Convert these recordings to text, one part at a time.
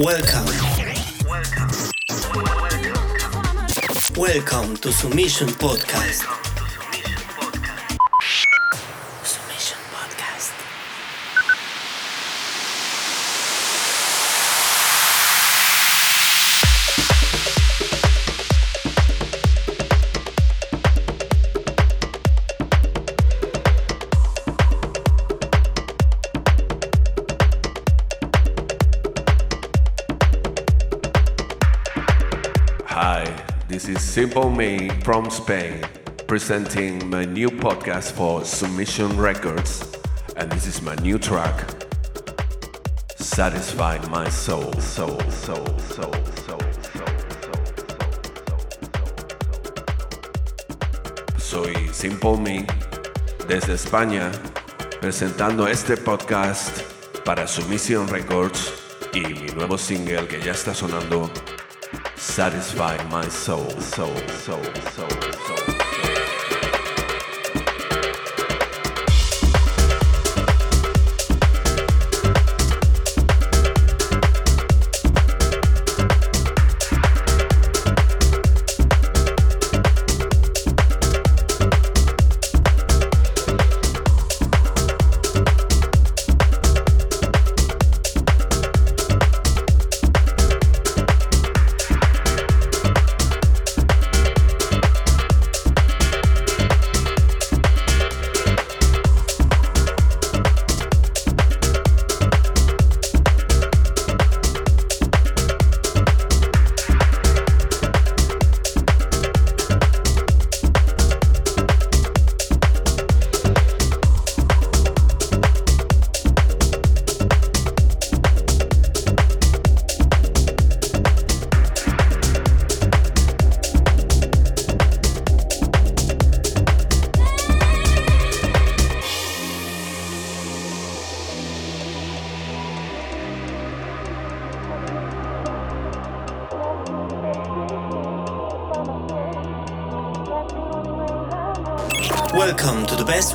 Welcome. Welcome to Submission Podcast. Simple Me from Spain, presenting my new podcast for Submission Records, and this is my new track, Satisfy My Soul, Soul, Soul, Soul, Soul, Soul, Soy Simple Me desde España, presentando este podcast para Submission Records y mi nuevo single que ya está sonando satisfy my soul, soul, soul, soul, soul. soul.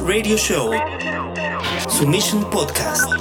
Radio show, Submission Podcast.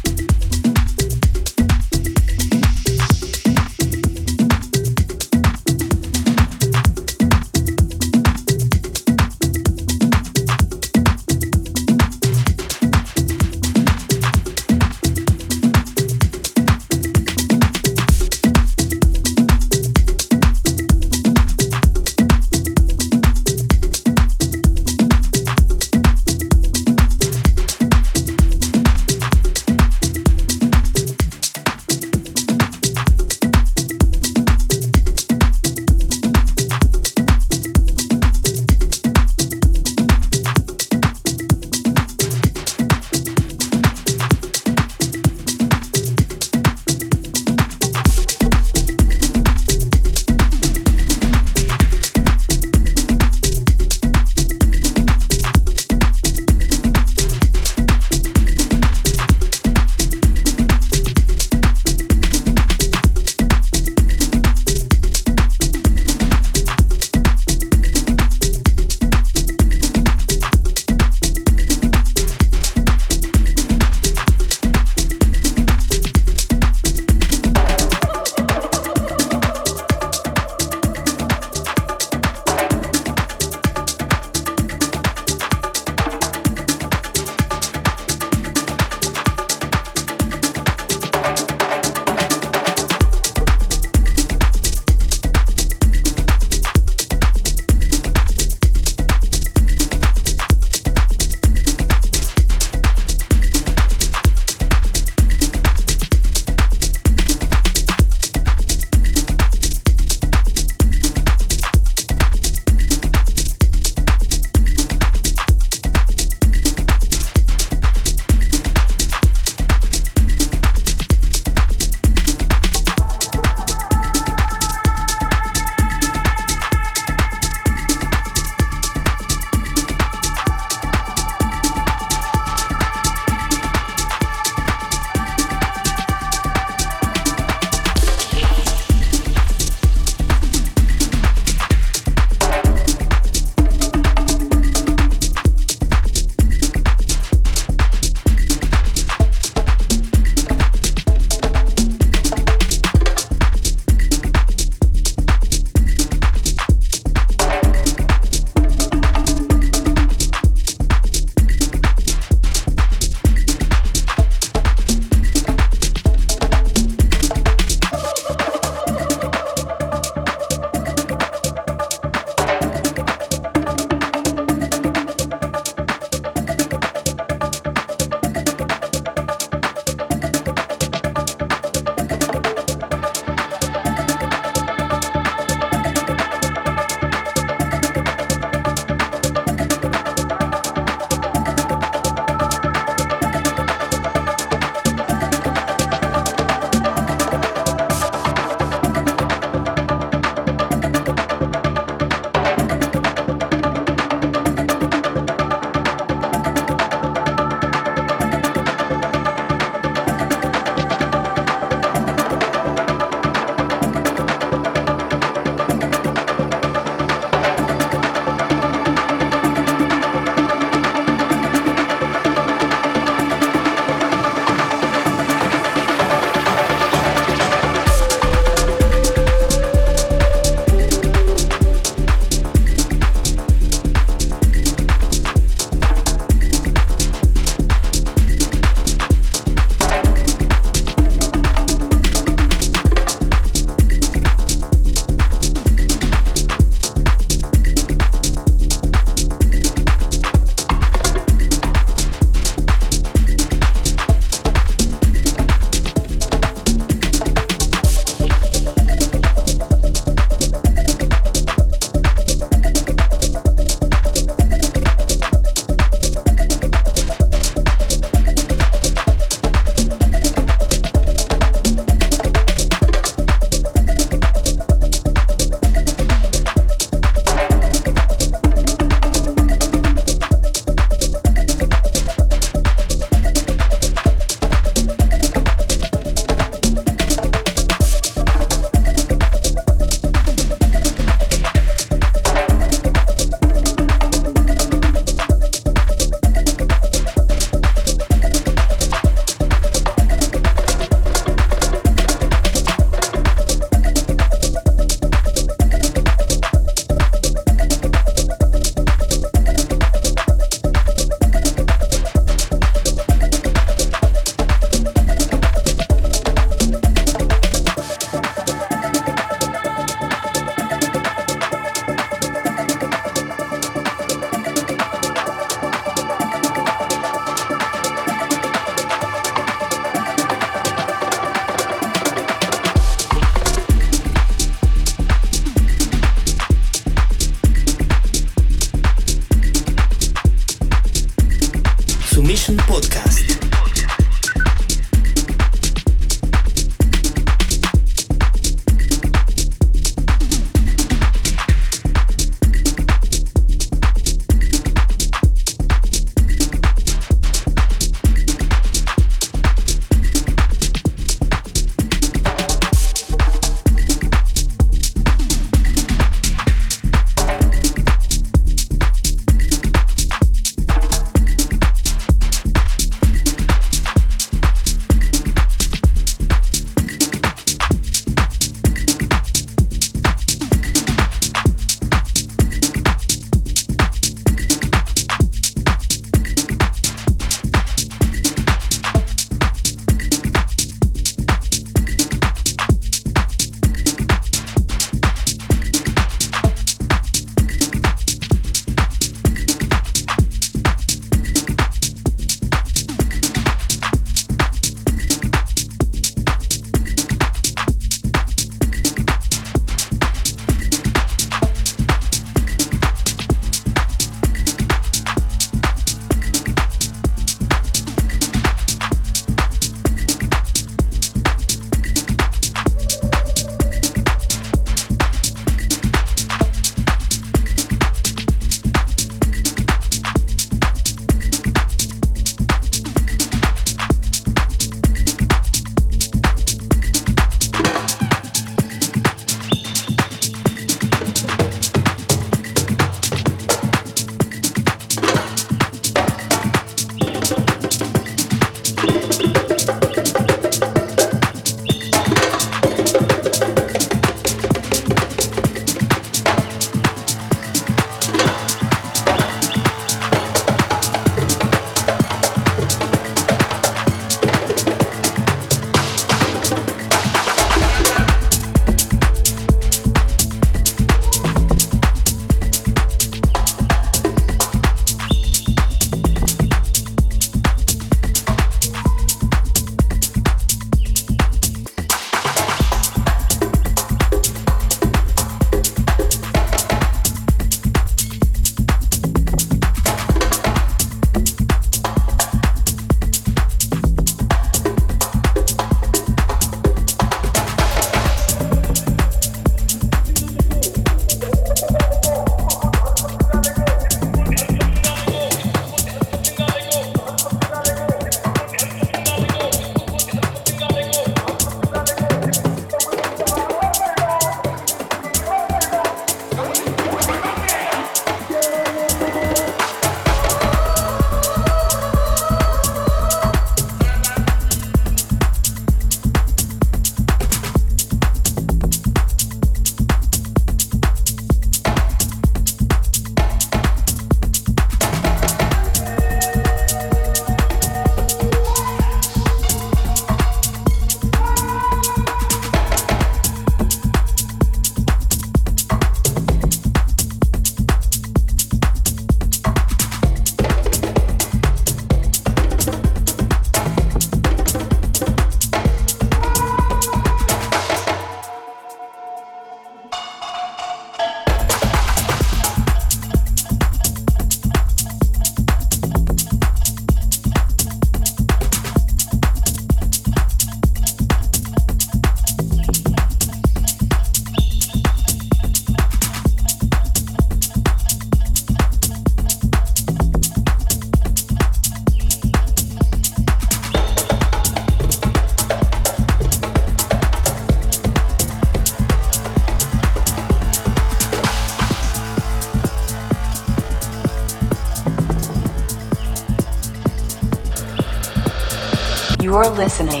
Listening.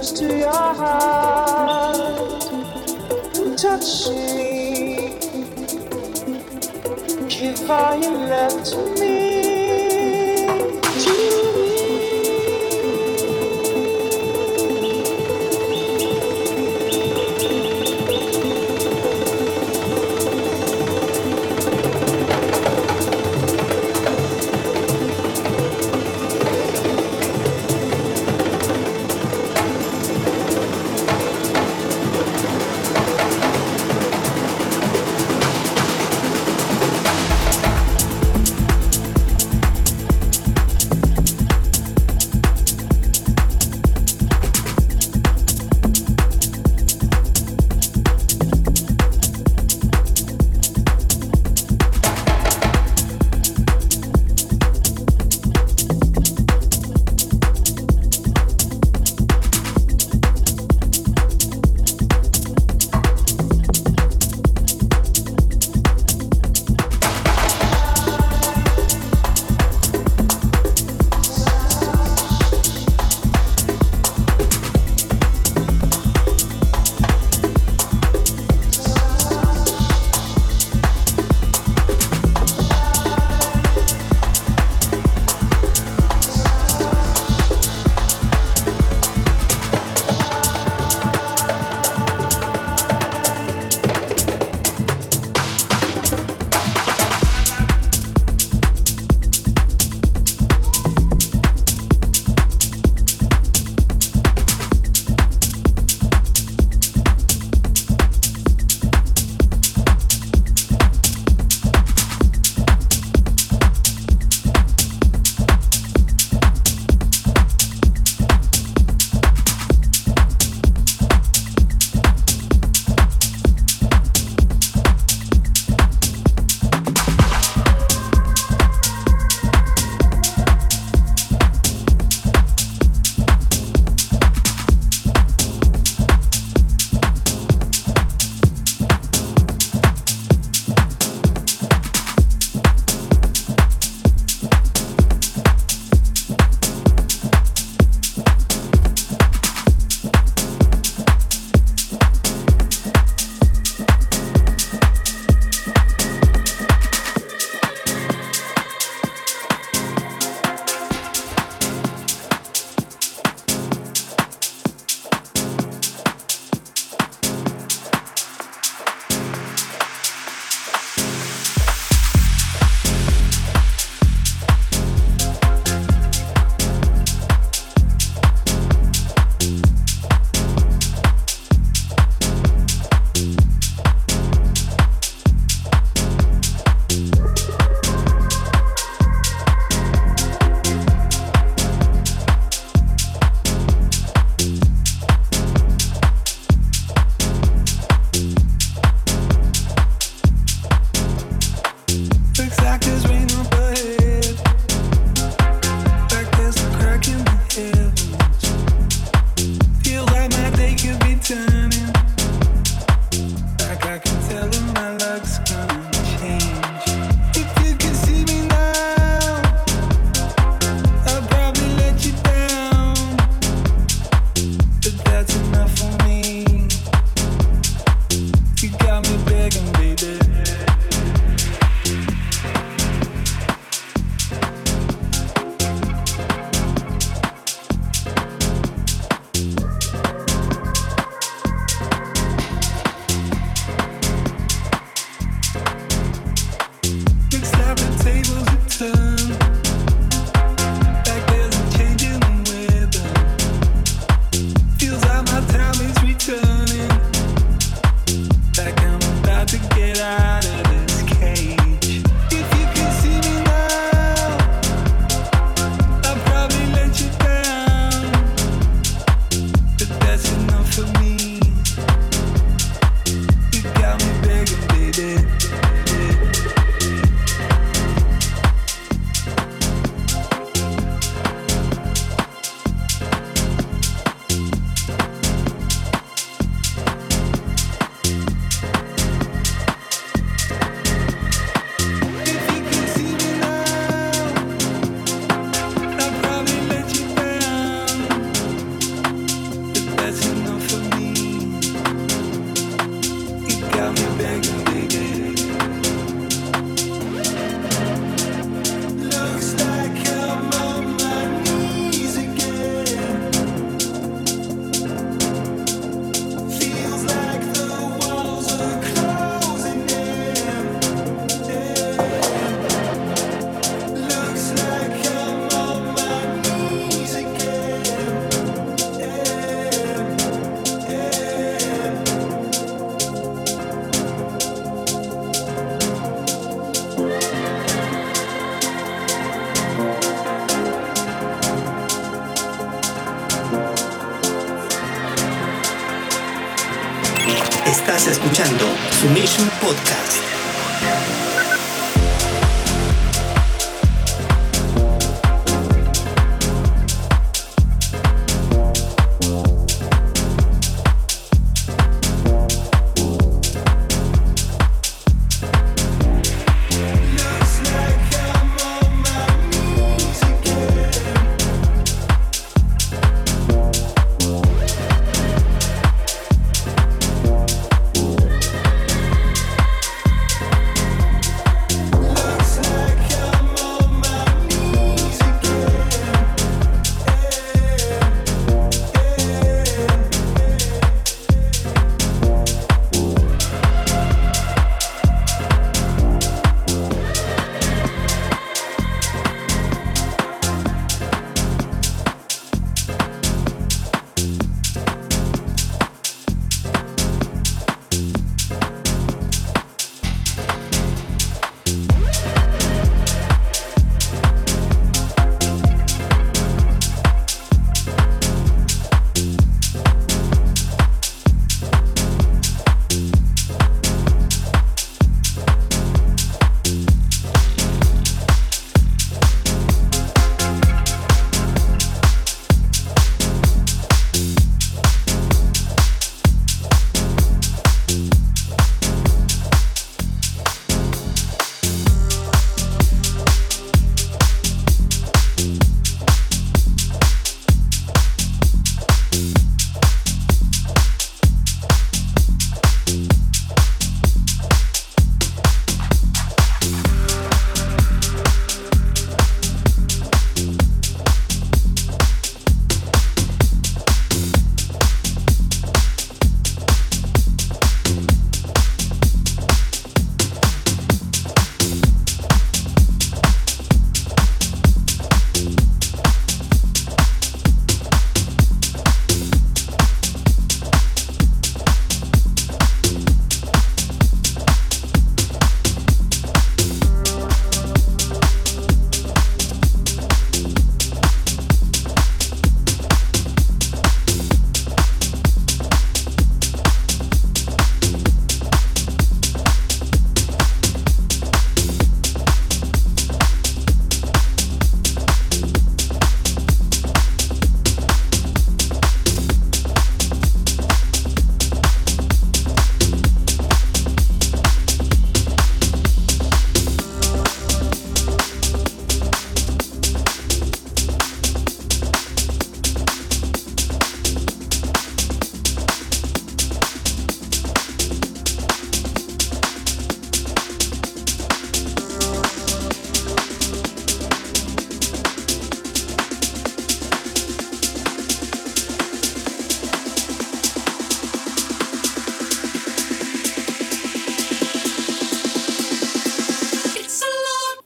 close to your heart. Touch me. Give all fire love to me.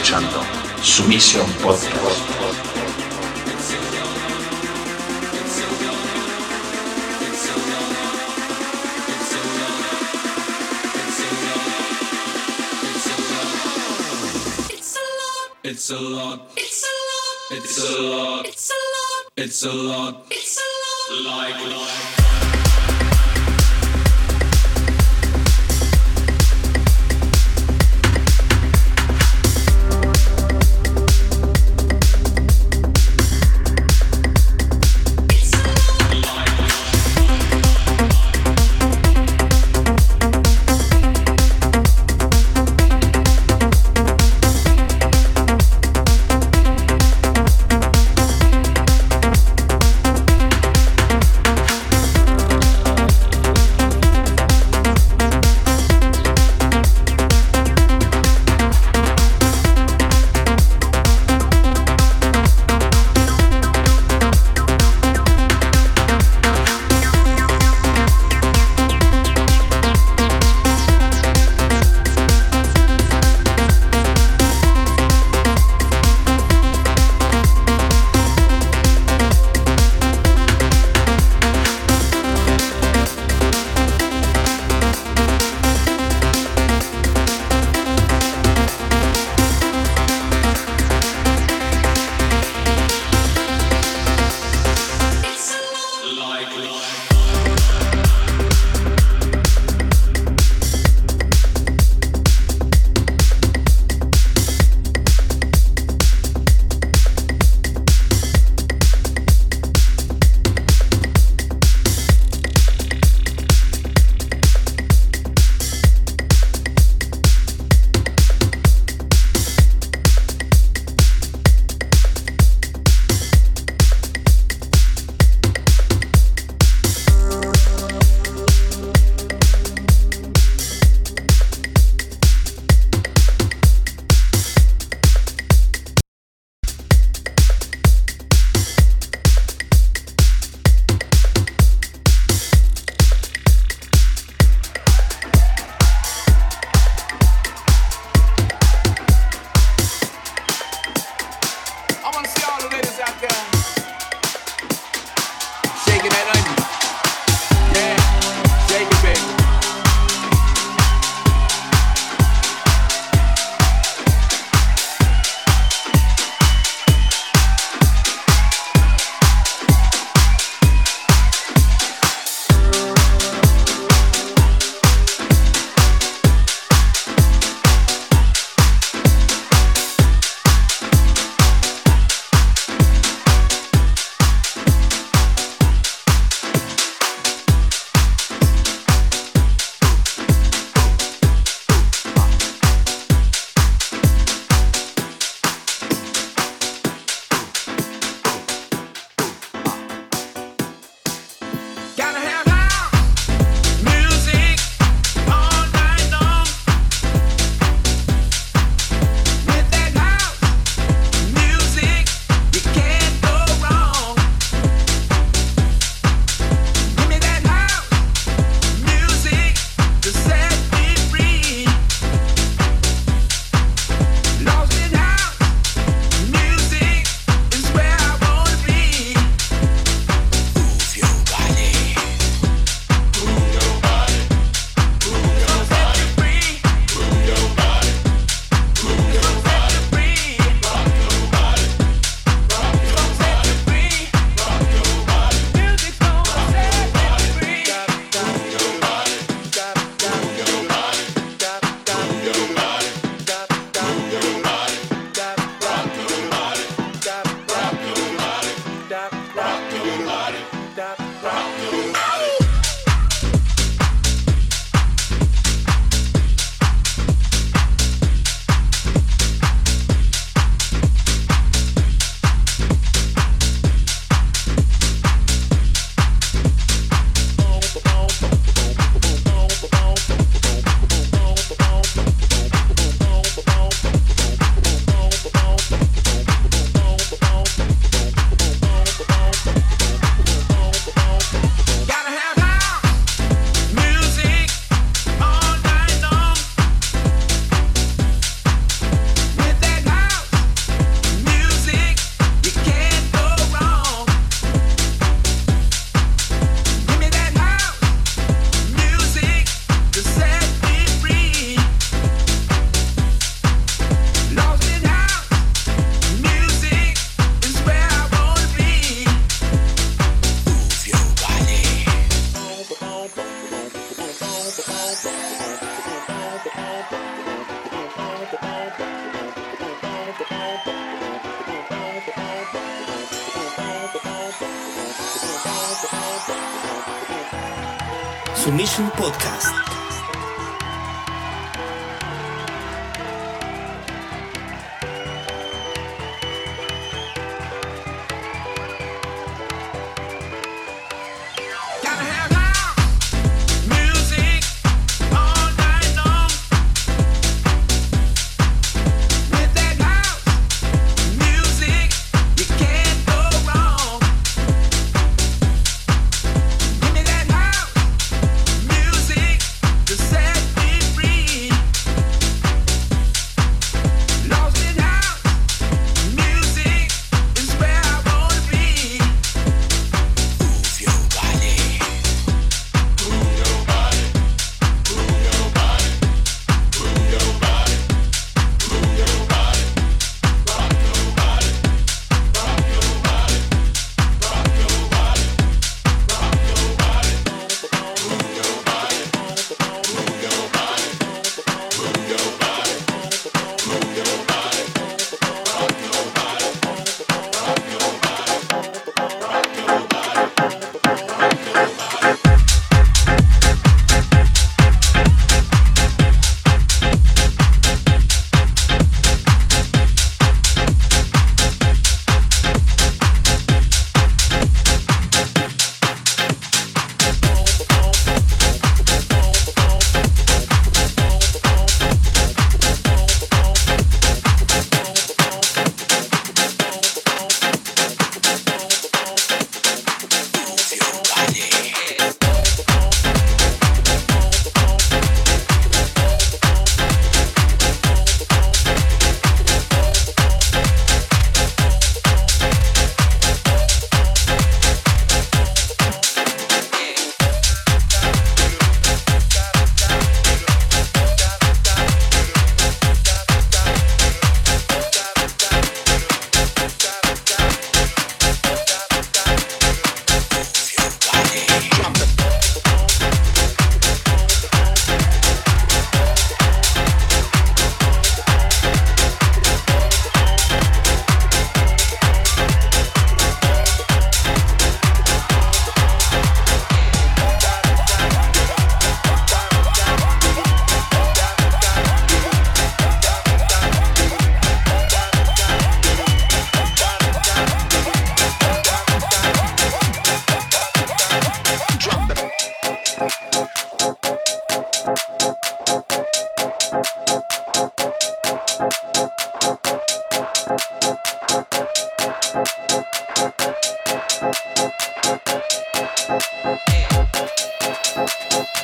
Escuchando Sumisión Podcast. It's a lot. It's a lot. It's a lot. It's a lot. It's a lot.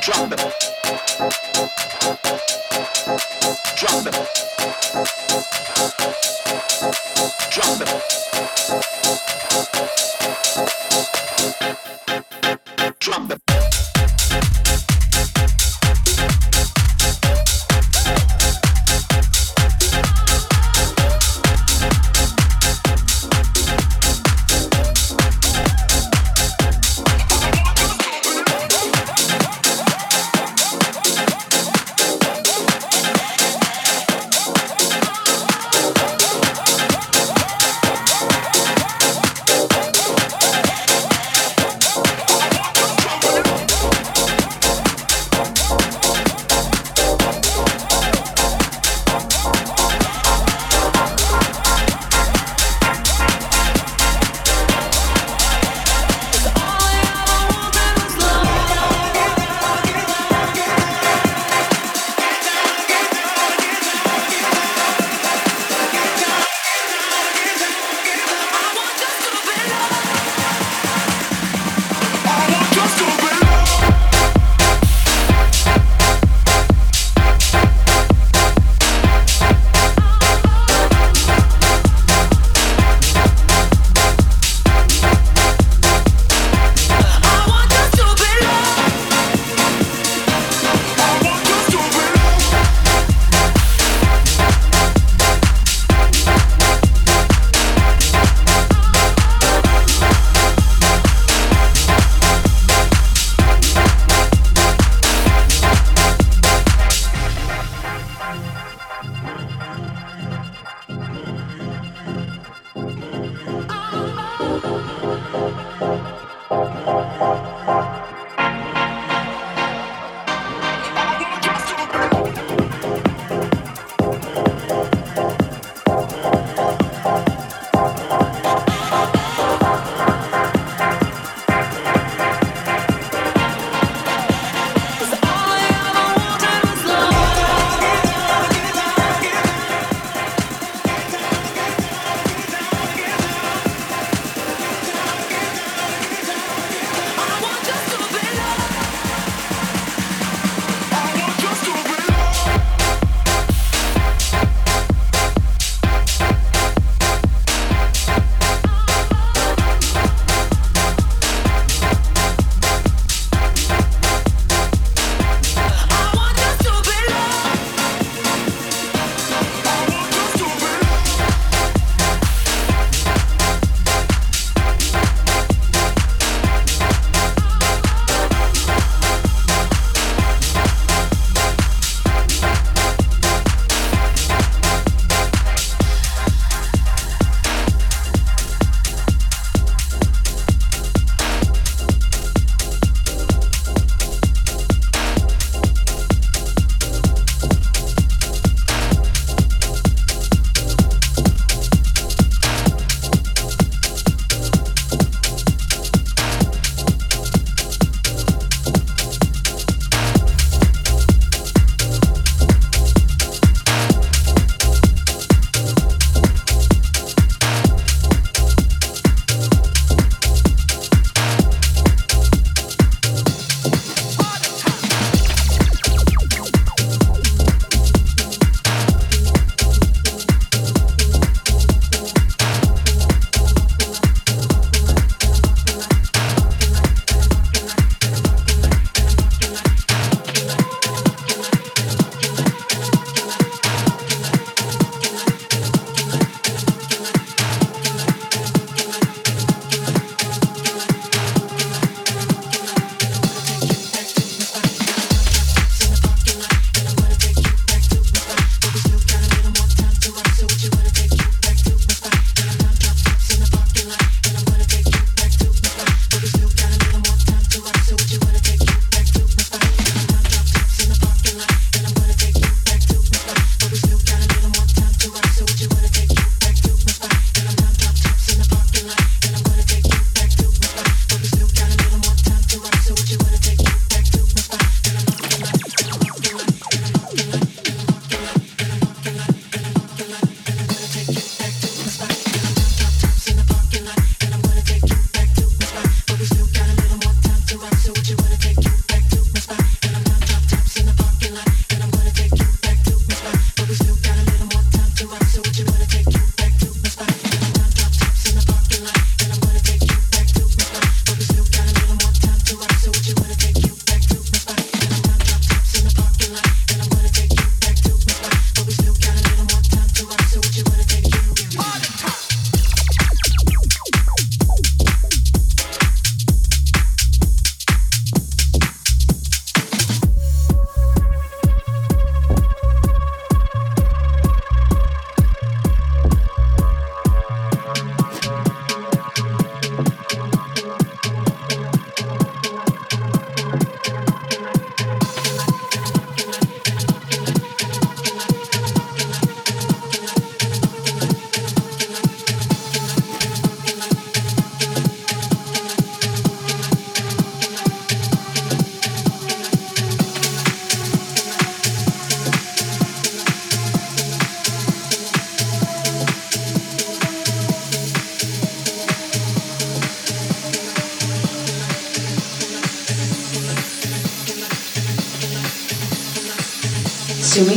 Drop them.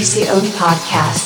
Sumision Podcast.